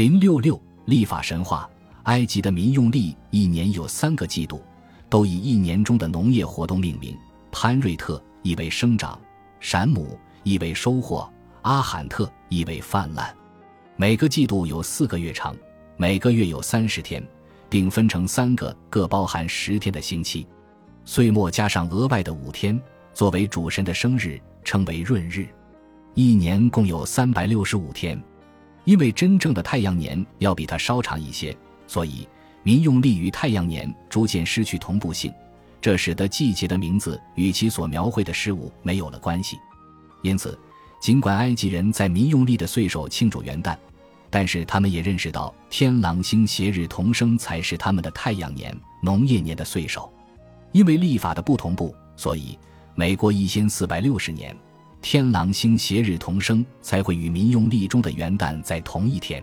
零六六历法神话，埃及的民用历一年有三个季度，都以一年中的农业活动命名。潘瑞特意为生长，闪姆意为收获，阿罕特意为泛滥。每个季度有四个月长，每个月有三十天，并分成三个各包含十天的星期。岁末加上额外的五天，作为主神的生日，称为闰日。一年共有三百六十五天。因为真正的太阳年要比它稍长一些，所以民用历与太阳年逐渐失去同步性，这使得季节的名字与其所描绘的事物没有了关系。因此，尽管埃及人在民用历的岁首庆祝元旦，但是他们也认识到天狼星斜日同生才是他们的太阳年、农业年的岁首。因为历法的不同步，所以每过一千四百六十年。天狼星斜日同生，才会与民用历中的元旦在同一天。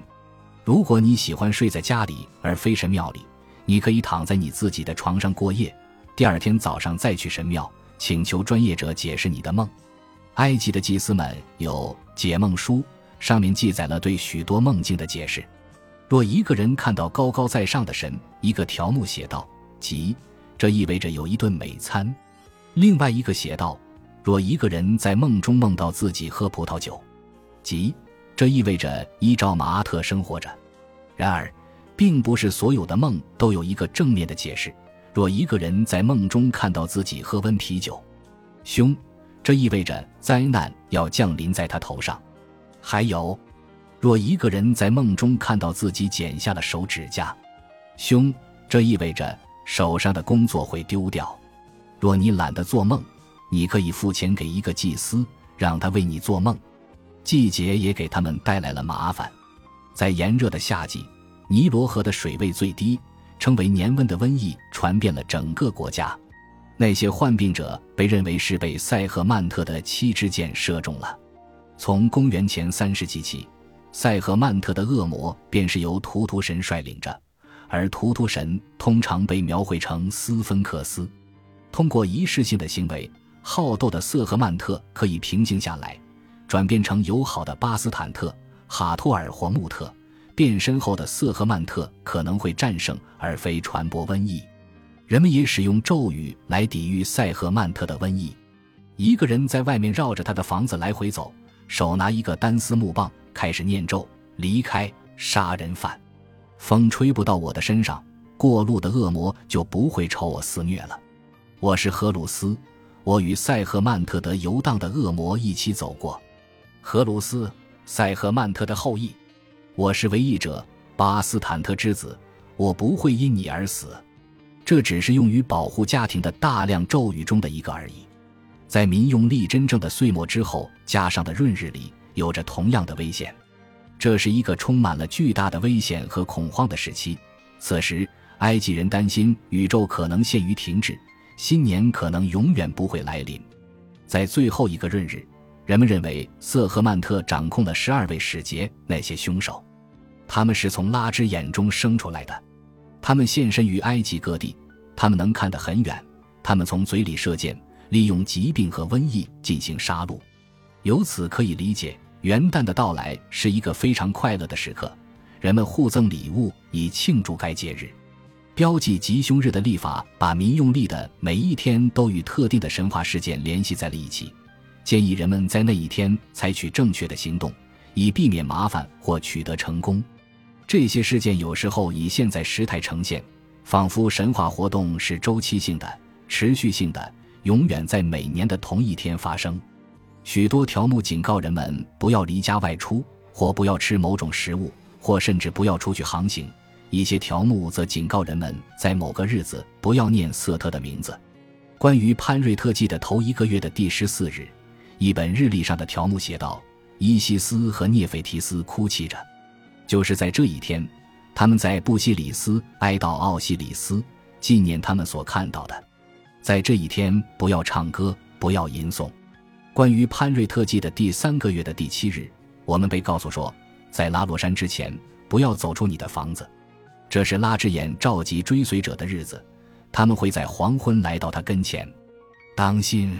如果你喜欢睡在家里而非神庙里，你可以躺在你自己的床上过夜，第二天早上再去神庙请求专业者解释你的梦。埃及的祭司们有解梦书，上面记载了对许多梦境的解释。若一个人看到高高在上的神，一个条目写道：“即”，这意味着有一顿美餐；另外一个写道。若一个人在梦中梦到自己喝葡萄酒，即这意味着依照马阿特生活着。然而，并不是所有的梦都有一个正面的解释。若一个人在梦中看到自己喝温啤酒，凶，这意味着灾难要降临在他头上。还有，若一个人在梦中看到自己剪下了手指甲，凶，这意味着手上的工作会丢掉。若你懒得做梦。你可以付钱给一个祭司，让他为你做梦。季节也给他们带来了麻烦。在炎热的夏季，尼罗河的水位最低，称为年温的瘟疫传遍了整个国家。那些患病者被认为是被塞赫曼特的七支箭射中了。从公元前三世纪起，塞赫曼特的恶魔便是由图图神率领着，而图图神通常被描绘成斯芬克斯，通过仪式性的行为。好斗的瑟赫曼特可以平静下来，转变成友好的巴斯坦特、哈托尔或穆特。变身后的瑟赫曼特可能会战胜，而非传播瘟疫。人们也使用咒语来抵御塞赫曼特的瘟疫。一个人在外面绕着他的房子来回走，手拿一个单丝木棒，开始念咒：“离开杀人犯，风吹不到我的身上，过路的恶魔就不会朝我肆虐了。我是荷鲁斯。”我与塞赫曼特德游荡的恶魔一起走过，荷鲁斯，塞赫曼特的后裔。我是唯一者，巴斯坦特之子。我不会因你而死。这只是用于保护家庭的大量咒语中的一个而已。在民用历真正的岁末之后加上的闰日里，有着同样的危险。这是一个充满了巨大的危险和恐慌的时期。此时，埃及人担心宇宙可能陷于停滞。新年可能永远不会来临，在最后一个闰日，人们认为瑟赫曼特掌控了十二位使节，那些凶手，他们是从拉之眼中生出来的，他们现身于埃及各地，他们能看得很远，他们从嘴里射箭，利用疾病和瘟疫进行杀戮。由此可以理解，元旦的到来是一个非常快乐的时刻，人们互赠礼物以庆祝该节日。标记吉凶日的历法，把民用历的每一天都与特定的神话事件联系在了一起，建议人们在那一天采取正确的行动，以避免麻烦或取得成功。这些事件有时候以现在时态呈现，仿佛神话活动是周期性的、持续性的，永远在每年的同一天发生。许多条目警告人们不要离家外出，或不要吃某种食物，或甚至不要出去航行。一些条目则警告人们，在某个日子不要念瑟特的名字。关于潘瑞特季的头一个月的第十四日，一本日历上的条目写道：“伊西斯和涅斐提斯哭泣着。”就是在这一天，他们在布西里斯哀悼奥西里斯，纪念他们所看到的。在这一天，不要唱歌，不要吟诵。关于潘瑞特季的第三个月的第七日，我们被告诉说，在拉罗山之前，不要走出你的房子。这是拉之眼召集追随者的日子，他们会在黄昏来到他跟前。当心。